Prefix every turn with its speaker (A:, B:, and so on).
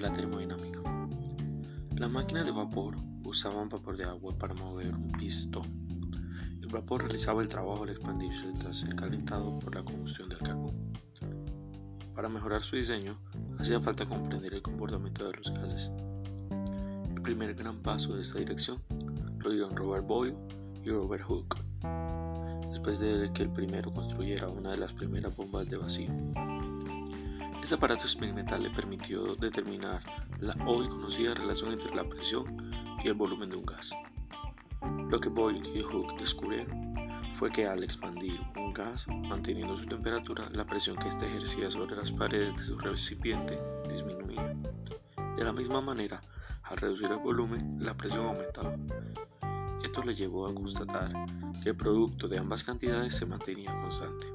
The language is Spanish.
A: la termodinámica. Las máquinas de vapor usaban vapor de agua para mover un pistón. El vapor realizaba el trabajo al expandirse tras ser calentado por la combustión del carbón. Para mejorar su diseño, hacía falta comprender el comportamiento de los gases. El primer gran paso de esta dirección lo dieron Robert Boyle y Robert Hooke, después de que el primero construyera una de las primeras bombas de vacío. Este aparato experimental le permitió determinar la hoy conocida relación entre la presión y el volumen de un gas. Lo que Boyle y Hooke descubrieron fue que al expandir un gas manteniendo su temperatura, la presión que éste ejercía sobre las paredes de su recipiente disminuía. De la misma manera, al reducir el volumen, la presión aumentaba. Esto le llevó a constatar que el producto de ambas cantidades se mantenía constante.